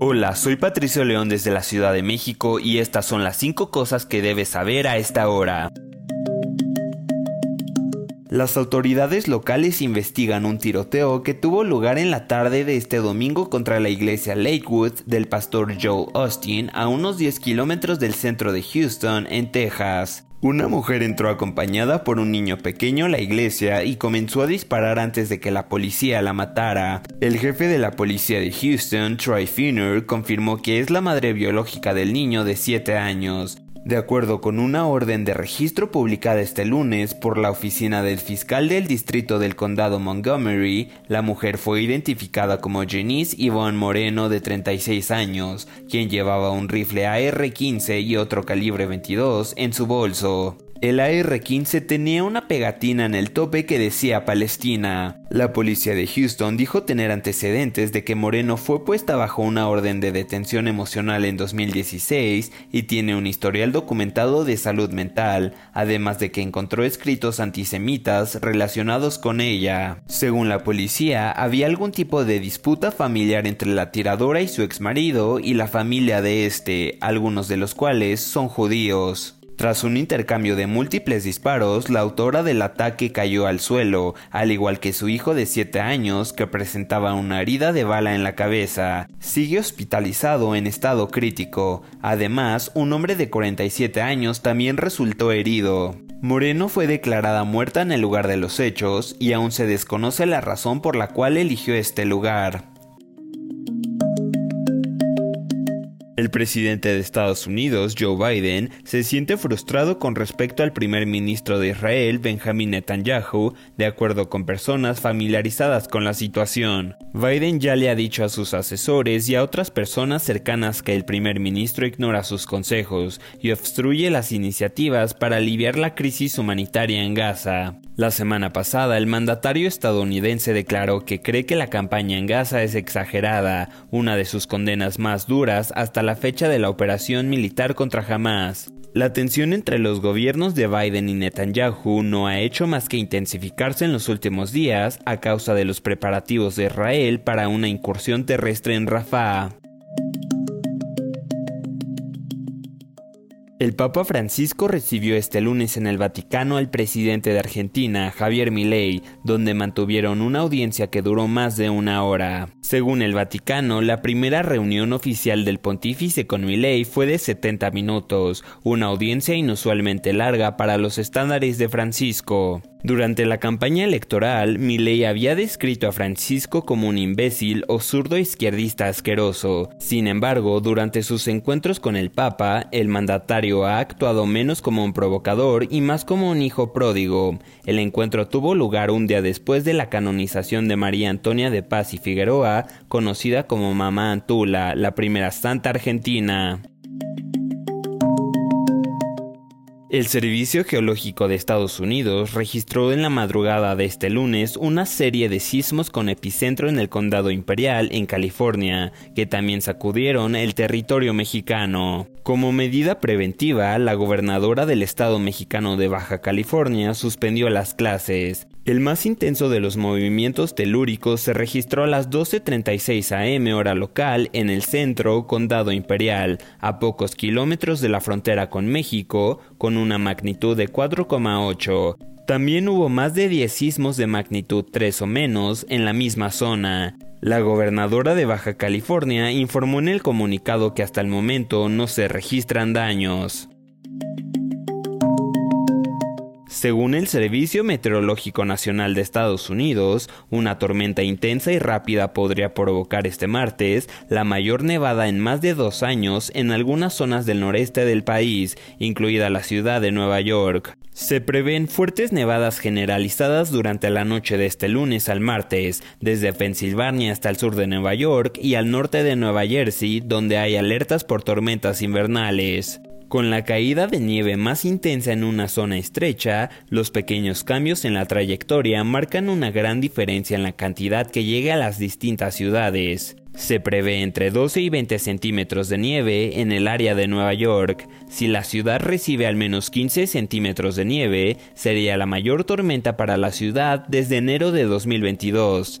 Hola, soy Patricio León desde la Ciudad de México y estas son las 5 cosas que debes saber a esta hora. Las autoridades locales investigan un tiroteo que tuvo lugar en la tarde de este domingo contra la iglesia Lakewood del pastor Joe Austin a unos 10 kilómetros del centro de Houston, en Texas. Una mujer entró acompañada por un niño pequeño a la iglesia y comenzó a disparar antes de que la policía la matara. El jefe de la policía de Houston, Troy Finner, confirmó que es la madre biológica del niño de 7 años. De acuerdo con una orden de registro publicada este lunes por la oficina del fiscal del distrito del condado Montgomery, la mujer fue identificada como Janice Yvonne Moreno de 36 años, quien llevaba un rifle AR-15 y otro calibre 22 en su bolso. El AR-15 tenía una pegatina en el tope que decía Palestina. La policía de Houston dijo tener antecedentes de que Moreno fue puesta bajo una orden de detención emocional en 2016 y tiene un historial documentado de salud mental, además de que encontró escritos antisemitas relacionados con ella. Según la policía, había algún tipo de disputa familiar entre la tiradora y su exmarido y la familia de este, algunos de los cuales son judíos. Tras un intercambio de múltiples disparos, la autora del ataque cayó al suelo, al igual que su hijo de 7 años, que presentaba una herida de bala en la cabeza. Sigue hospitalizado en estado crítico. Además, un hombre de 47 años también resultó herido. Moreno fue declarada muerta en el lugar de los hechos y aún se desconoce la razón por la cual eligió este lugar. El presidente de Estados Unidos, Joe Biden, se siente frustrado con respecto al primer ministro de Israel, Benjamin Netanyahu, de acuerdo con personas familiarizadas con la situación. Biden ya le ha dicho a sus asesores y a otras personas cercanas que el primer ministro ignora sus consejos y obstruye las iniciativas para aliviar la crisis humanitaria en Gaza. La semana pasada, el mandatario estadounidense declaró que cree que la campaña en Gaza es exagerada, una de sus condenas más duras hasta la fecha de la operación militar contra Hamas. La tensión entre los gobiernos de Biden y Netanyahu no ha hecho más que intensificarse en los últimos días a causa de los preparativos de Israel para una incursión terrestre en Rafah. El Papa Francisco recibió este lunes en el Vaticano al presidente de Argentina, Javier Milei, donde mantuvieron una audiencia que duró más de una hora. Según el Vaticano, la primera reunión oficial del pontífice con Milei fue de 70 minutos, una audiencia inusualmente larga para los estándares de Francisco. Durante la campaña electoral, Milley había descrito a Francisco como un imbécil o zurdo izquierdista asqueroso. Sin embargo, durante sus encuentros con el Papa, el mandatario ha actuado menos como un provocador y más como un hijo pródigo. El encuentro tuvo lugar un día después de la canonización de María Antonia de Paz y Figueroa, conocida como Mamá Antula, la primera santa argentina. El Servicio Geológico de Estados Unidos registró en la madrugada de este lunes una serie de sismos con epicentro en el Condado Imperial, en California, que también sacudieron el territorio mexicano. Como medida preventiva, la gobernadora del estado mexicano de Baja California suspendió las clases. El más intenso de los movimientos telúricos se registró a las 12.36 am hora local en el centro Condado Imperial, a pocos kilómetros de la frontera con México, con una magnitud de 4,8. También hubo más de 10 sismos de magnitud 3 o menos en la misma zona. La gobernadora de Baja California informó en el comunicado que hasta el momento no se registran daños. Según el Servicio Meteorológico Nacional de Estados Unidos, una tormenta intensa y rápida podría provocar este martes la mayor nevada en más de dos años en algunas zonas del noreste del país, incluida la ciudad de Nueva York. Se prevén fuertes nevadas generalizadas durante la noche de este lunes al martes, desde Pensilvania hasta el sur de Nueva York y al norte de Nueva Jersey, donde hay alertas por tormentas invernales. Con la caída de nieve más intensa en una zona estrecha, los pequeños cambios en la trayectoria marcan una gran diferencia en la cantidad que llega a las distintas ciudades. Se prevé entre 12 y 20 centímetros de nieve en el área de Nueva York. Si la ciudad recibe al menos 15 centímetros de nieve, sería la mayor tormenta para la ciudad desde enero de 2022.